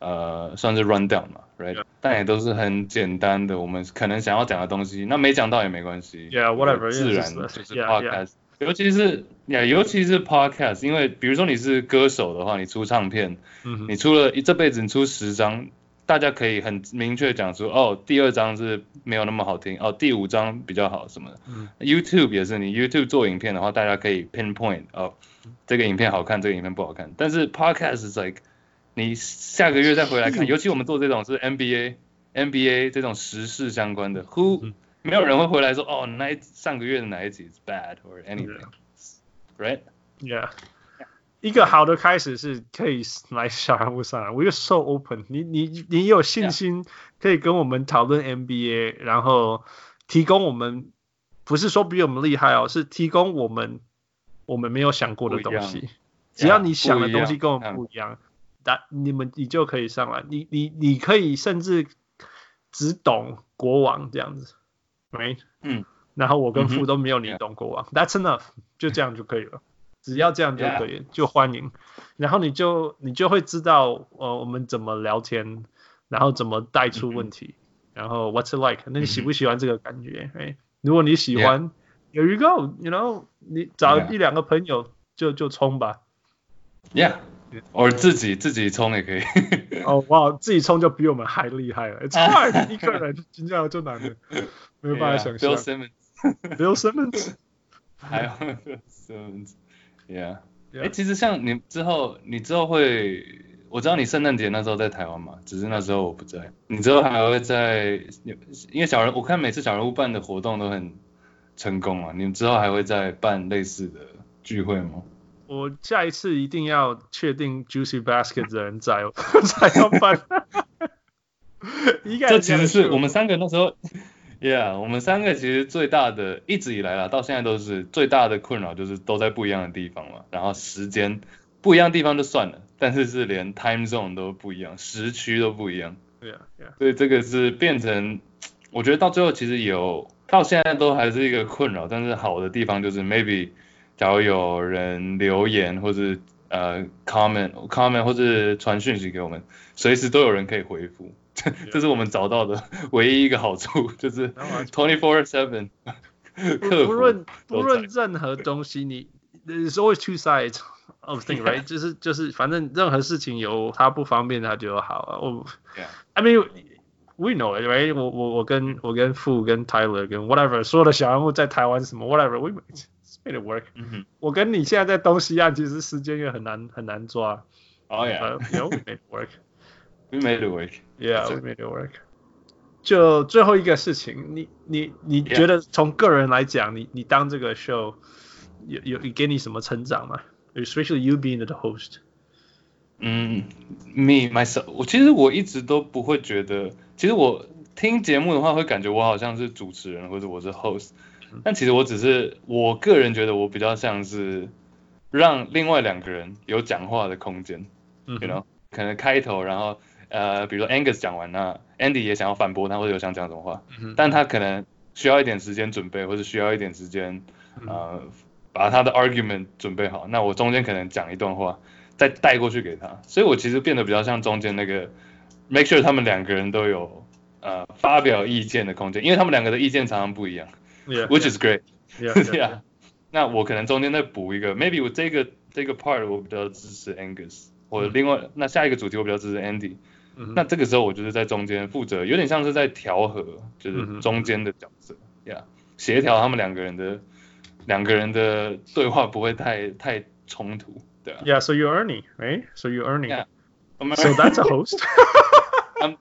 呃算是 run down 嘛，right？、Yeah. 但也都是很简单的，我们可能想要讲的东西，那没讲到也没关系，yeah，whatever，自然就是 podcast，、yeah, yeah. 尤其是呀，尤其是 podcast，因为比如说你是歌手的话，你出唱片，mm hmm. 你出了一这辈子你出十张。大家可以很明确讲出，哦，第二张是没有那么好听，哦，第五张比较好什么的。嗯、YouTube 也是，你 YouTube 做影片的话，大家可以 pinpoint，哦，这个影片好看，这个影片不好看。但是 Podcast 是 like，你下个月再回来看，尤其我们做这种是 NBA，NBA 这种时事相关的，Who、嗯、没有人会回来说，哦，那上个月的哪一集是 bad or anything，right？Yeah。一个好的开始是可以来小人物上篮，We are so open 你。你你你有信心可以跟我们讨论 NBA，然后提供我们不是说比我们厉害哦，是提供我们我们没有想过的东西。只要你想的东西跟我们不一样，那你们你就可以上来。你你你可以甚至只懂国王这样子，没？嗯。然后我跟富都没有你懂国王，That's enough，就这样就可以了。只要这样就可以，Yeah. 就欢迎。然后你就你就会知道，呃，我们怎么聊天，然后怎么带出问题，mm hmm. 然后 What's it like？那你喜不喜欢这个感觉？哎、mm，hmm. 如果你喜欢，Here you go，you know，你找一两个朋友就就冲吧。Yeah，或者自己自己冲也可以。哦，哇，自己冲就比我们还厉害了。It's hard，一个人这样就难了，没有办法想象。Yeah, Bill Simmons，Bill Simmons，还有 Bill Simmons。Yeah，哎，其实像你之后，你之后会，我知道你圣诞节那时候在台湾嘛，只是那时候我不在。你之后还会在，因为小人，我看每次小人物办的活动都很成功啊。你们之后还会再办类似的聚会吗？我下一次一定要确定 Juicy Basket 的人在，才要办。这其实是我们三个那时候。Yeah，我们三个其实最大的一直以来啦，到现在都是最大的困扰，就是都在不一样的地方嘛。然后时间不一样的地方就算了，但是是连 time zone 都不一样，时区都不一样。对啊，yeah, yeah. 所以这个是变成，我觉得到最后其实有到现在都还是一个困扰。但是好的地方就是 maybe，假如有人留言或是呃 comment comment 或者传讯息给我们，随时都有人可以回复。这这是我们找到的唯一一个好处，就是 twenty four seven。不论不论任何东西，你 there's always two sides of thing, right？就是就是，反正任何事情有它不方便，它就好啊。我 I mean we know it, right？我我我跟我跟富跟 Tyler 跟 whatever 所有的小人物在台湾什么 whatever we made it work。我跟你现在在东西岸，其实时间也很难很难抓。Oh yeah, you made it work. We made it work. Yeah, we made it work. 就最后一个事情，你你你觉得从个人来讲，你你当这个 show 有有给你什么成长吗？Especially you being the host. 嗯，me myself，我其实我一直都不会觉得，其实我听节目的话会感觉我好像是主持人或者我是 host，但其实我只是我个人觉得我比较像是让另外两个人有讲话的空间，嗯，you know，可能开头然后。呃，比如说 Angus 讲完那 Andy 也想要反驳他，或者有想讲什么话，嗯、但他可能需要一点时间准备，或者需要一点时间，呃，把他的 argument 准备好。那我中间可能讲一段话，再带过去给他。所以我其实变得比较像中间那个，make sure 他们两个人都有呃发表意见的空间，因为他们两个的意见常常不一样 which is great。Yeah, yeah, yeah. 那我可能中间再补一个，maybe 我这个这个 part 我比较支持 Angus，我另外、嗯、那下一个主题我比较支持 Andy。那这个时候我就是在中间负责，有点像是在调和，就是中间的角色呀，协调他们两个人的两个人的对话不会太太冲突，对啊。Yeah, so you're Ernie, right? So you're Ernie. Yeah. So that's a host. I'm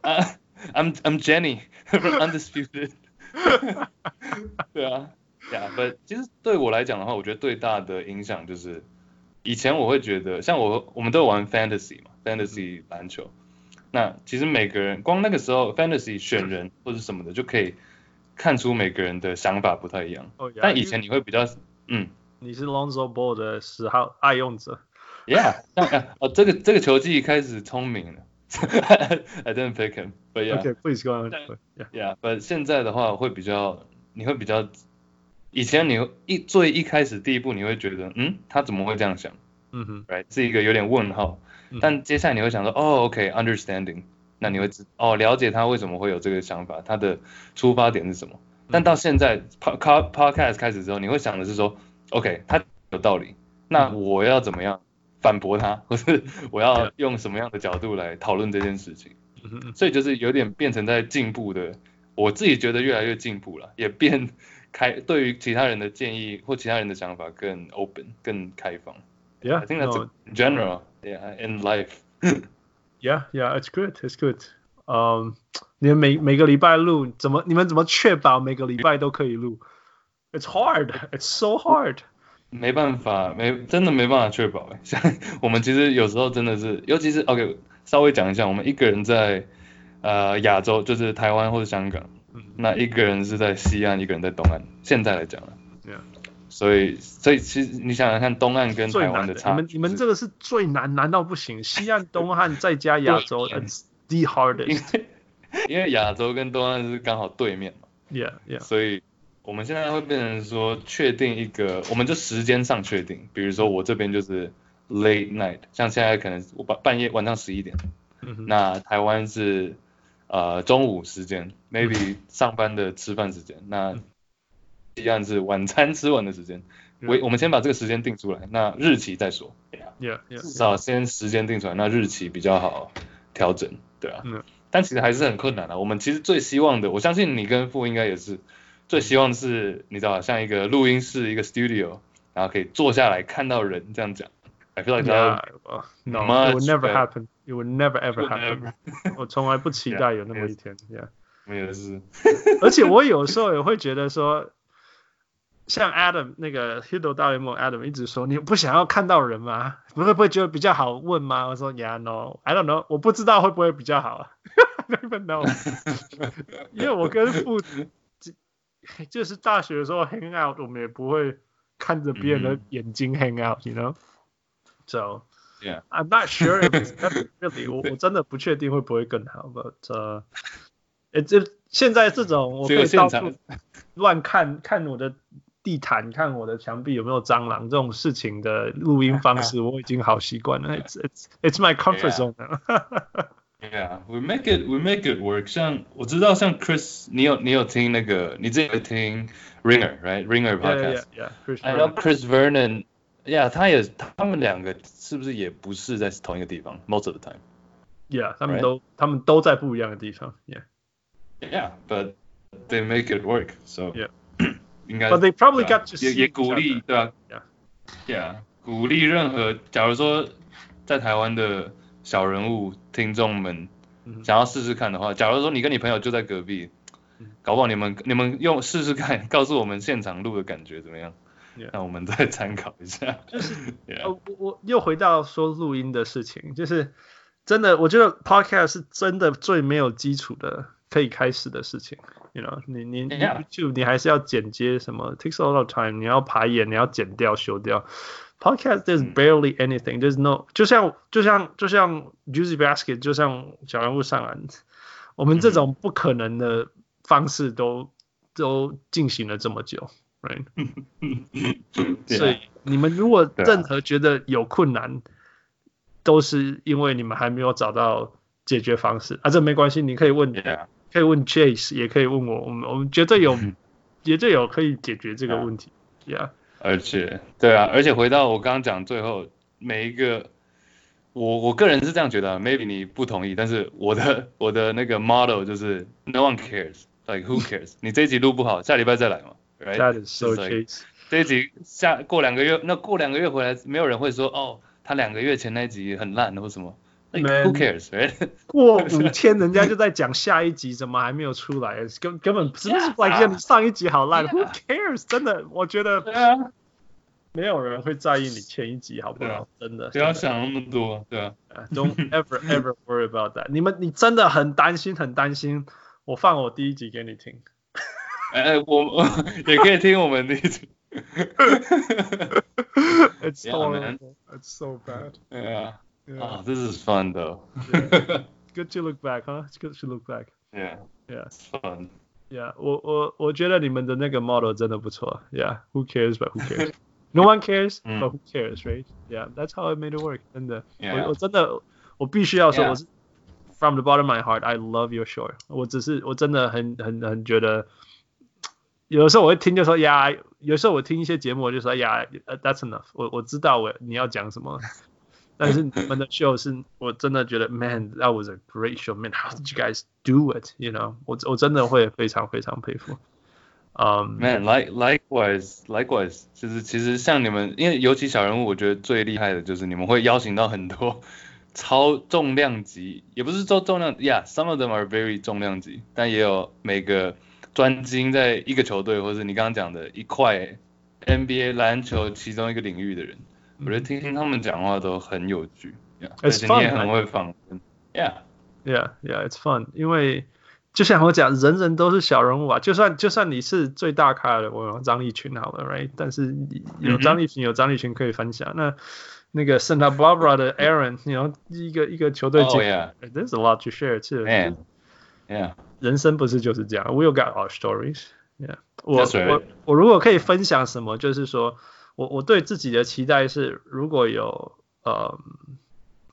I'm I'm Jenny from Undisputed. 对啊，Yeah, but 其实对我来讲的话，我觉得最大的影响就是，以前我会觉得，像我我们都有玩 fantasy 嘛，fantasy 篮球，那其实每个人光那个时候 fantasy 选人或者什么的，就可以看出每个人的想法不太一样。Oh, yeah, 但以前你会比较，嗯，你是 Lonzo Ball 的十号爱用者。Yeah，像哦，这个这个球技开始聪明了。I didn't pick him, but yeah. Okay, please go on. Yeah, yeah, but 现在的话会比较，你会比较，以前你一最一开始第一步你会觉得，嗯，他怎么会这样想？嗯哼，right，是一个有点问号。但接下来你会想说，哦，OK，understanding，那你会知，哦，了解他为什么会有这个想法，他的出发点是什么。但到现在 pod podcast 开始之后，你会想的是说，OK，他有道理，那我要怎么样？反驳他，或是我要用什么样的角度来讨论这件事情，所以就是有点变成在进步的，我自己觉得越来越进步了，也变开对于其他人的建议或其他人的想法更 open 更开放。Yeah, I think that's in general, yeah, in life. Yeah, yeah, it's good, it's good. Um, 你们每每个礼拜录，怎么你们怎么确保每个礼拜都可以录？It's hard, it's so hard. 没办法，没真的没办法确保哎。像 我们其实有时候真的是，尤其是 OK，稍微讲一下，我们一个人在呃亚洲，就是台湾或者香港，嗯，那一个人是在西岸，一个人在东岸。现在来讲了，Yeah. 所以所以其实你想想看，东岸跟台湾的差，你们你们这个是最难，难到不行。西岸、东岸再加 亚洲，It's the hardest 因。因为亚洲跟东岸是刚好对面嘛，Yeah, Yeah，所以。我们现在会变成说，确定一个，我们就时间上确定，比如说我这边就是 late night，像现在可能我半半夜晚上十一点，嗯、那台湾是呃中午时间，maybe 上班的吃饭时间，嗯、那一样是晚餐吃完的时间，我、嗯、我们先把这个时间定出来，那日期再说，yeah, yeah, 至少先时间定出来，那日期比较好调整，对啊，嗯、但其实还是很困难的，我们其实最希望的，我相信你跟傅应该也是。最希望是，你知道，像一个录音室，一个 studio，然后可以坐下来看到人这样讲。I feel like that no, it would never happen. It would never ever happen. 我从来不期待有那么一天。Yeah，没有事。而且我有时候也会觉得说，像 Adam 那个 Hito 大联盟 Adam 一直说，你不想要看到人吗？不会不会觉得比较好问吗？我说 Yeah, no, I don't know. 我不知道会不会比较好啊。I don't even know. 因为我跟父。就是大学的时候 hang out，我们也不会看着别人的眼睛 hang out，you know？So yeah, I'm not sure if it's really，我我真的不确定会不会更好，but 呃，这现在这种我可以到处乱看看我的地毯，看我的墙壁有没有蟑螂这种事情的录音方式，我已经好习惯了。It's it's it's my comfort zone Yeah. Yeah, we make it, we make it work. 像我知道，像 Chris，你有你有听那个，你自己会听 Ringer，right？Ringer podcast。Yeah, yeah, yeah. I know Chris Vernon。Yeah，他也，他们两个是不是也不是在同一个地方？Most of the time。Yeah，他们都他们都在不一样的地方。Yeah。Yeah，but they make it work. So yeah， 应该。But they probably got to 也也鼓励，对啊。Yeah，鼓励任何，假如说在台湾的。小人物听众们想要试试看的话，假如说你跟你朋友就在隔壁，搞不好你们你们用试试看，告诉我们现场录的感觉怎么样？那我们再参考一下。就是 我我又回到说录音的事情，就是真的，我觉得 podcast 是真的最没有基础的可以开始的事情。You know，你你 YouTube 你还是要剪接什么 takes a lot of time，你要排演，你要剪掉修掉。Podcast there's barely anything. There's no 就像就像就像 Juicy Basket，就像小人物上篮，我们这种不可能的方式都都进行了这么久，right？所以你们如果任何觉得有困难，都是因为你们还没有找到解决方式啊。这没关系，你可以问，可以问 Chase，也可以问我，我们我们绝对有 绝对有可以解决这个问题，Yeah。而且，对啊，而且回到我刚刚讲最后每一个，我我个人是这样觉得，maybe 你不同意，但是我的 我的那个 model 就是 no one cares，like who cares？你这一集录不好，下礼拜再来嘛，right？That is so like, case. 这一集下过两个月，那过两个月回来，没有人会说哦，他两个月前那一集很烂或什么 Like, who cares, right？过五天人家就在讲下一集，怎么还没有出来？根根本是不是 like 你上一集好烂？Who cares？真的，我觉得没有人会在意你前一集好不好？真的，不要想那么多，对啊。Don't ever ever worry about that。你们，你真的很担心，很担心。我放我第一集给你听。哎，我 也可以听我们第一集。It's horrible. It's so bad. Yeah. Yeah. Oh, this is fun though. yeah. Good to look back, huh? It's good to look back. Yeah. Yeah. It's fun. Yeah. 我我我觉得你们的那个 model 真的不错。Yeah. Who cares? But who cares? No one cares. But who cares? Right? Yeah. That's how I made it work. 真的。Yeah. 我我真的我必须要说，我是 from the bottom of my heart, I love your show. 我只是我真的很很很觉得。有的时候我会听就说呀，有时候我听一些节目我就说呀，That's enough 我。我我知道我你要讲什么， 但是你们的 show 是我真的觉得，Man，that was a great show。Man，how did you guys do it？You know，我我真的会非常非常佩服。嗯、um,，Man，like likewise，likewise，就是其实像你们，因为尤其小人物，我觉得最厉害的就是你们会邀请到很多超重量级，也不是说重量，Yeah，some of them are very 重量级，但也有每个。专精在一个球队，或者你刚刚讲的一块 NBA 篮球其中一个领域的人，我觉得听听他们讲话都很有趣，而且你也很会访问，Yeah，Yeah，Yeah，It's fun，因为就像我讲，人人都是小人物啊，就算就算你是最大咖的，我有张立群好了，Right？但是有张立群，有张立群可以分享。那那个 Santa Barbara 的 Aaron，你要一个一个球队经理，There's a lot to share too，Yeah。人生不是就是这样，We all got our stories. Yeah，我.我我如果可以分享什么，就是说我我对自己的期待是，如果有呃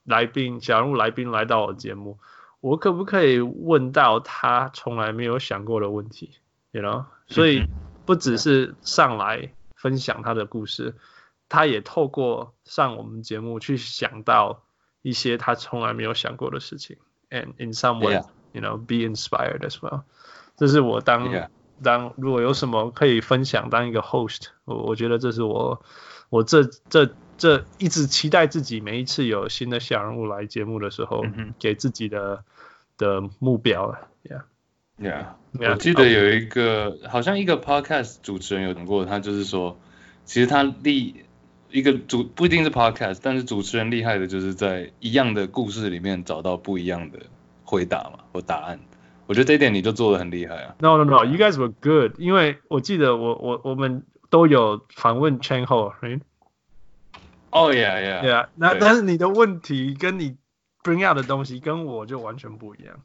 来宾，假如来宾来到我节目，我可不可以问到他从来没有想过的问题？You know，所以不只是上来分享他的故事，他也透过上我们节目去想到一些他从来没有想过的事情，and in some way. Yeah. You know, be inspired as well. 这是我当 Yeah. 当如果有什么可以分享，当一个 host，我我觉得这是我我这这这一直期待自己每一次有新的小人物来节目的时候，mm hmm. 给自己的的目标。Yeah, yeah. yeah. 我记得有一个好像一个 podcast 主持人有讲过，他就是说，其实他厉一个主不一定是 podcast，但是主持人厉害的就是在一样的故事里面找到不一样的。回答嘛，或答案，我觉得这一点你就做得很厉害啊。No no no, you guys were good，因为我记得我我我们都有访问 Chang Ho，right？哦 yeah yeah yeah，那但是你的问题跟你 bring out 的东西跟我就完全不一样，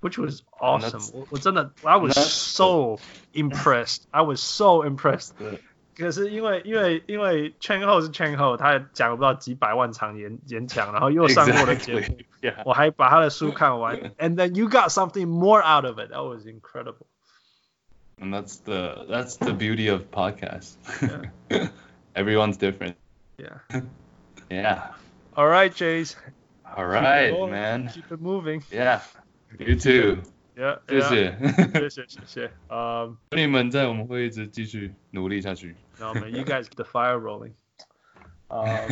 which was awesome。我我真的，I was so impressed，I was so impressed。可是因为因为因为 Chang Ho 是 Chang Ho，他讲了不知道几百万场演演讲，然后又上过的节目，Exactly. Yeah. 我还把他的书看完，and then you got something more out of it. That was incredible. And that's the that's the beauty of podcasts. Yeah. Everyone's different. Yeah. yeah. All right, Chase. All right, man. Keep it moving. Yeah. You too. Yeah. 谢谢。谢谢谢谢。嗯，你们在，我们会一直继续努力下去。No man, you guys get the fire rolling. 呃，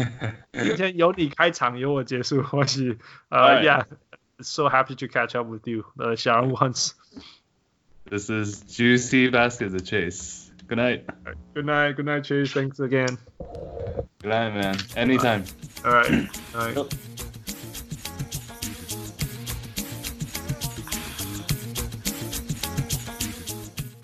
今天由你开场，由我结束，或许呃，Yeah，so happy to catch up with you，呃，小人物 Hans。This is Juicy Baskets of Chase. Good night. Good night. Good night, Chase. Thanks again. Good night, man. Anytime. All right. All right.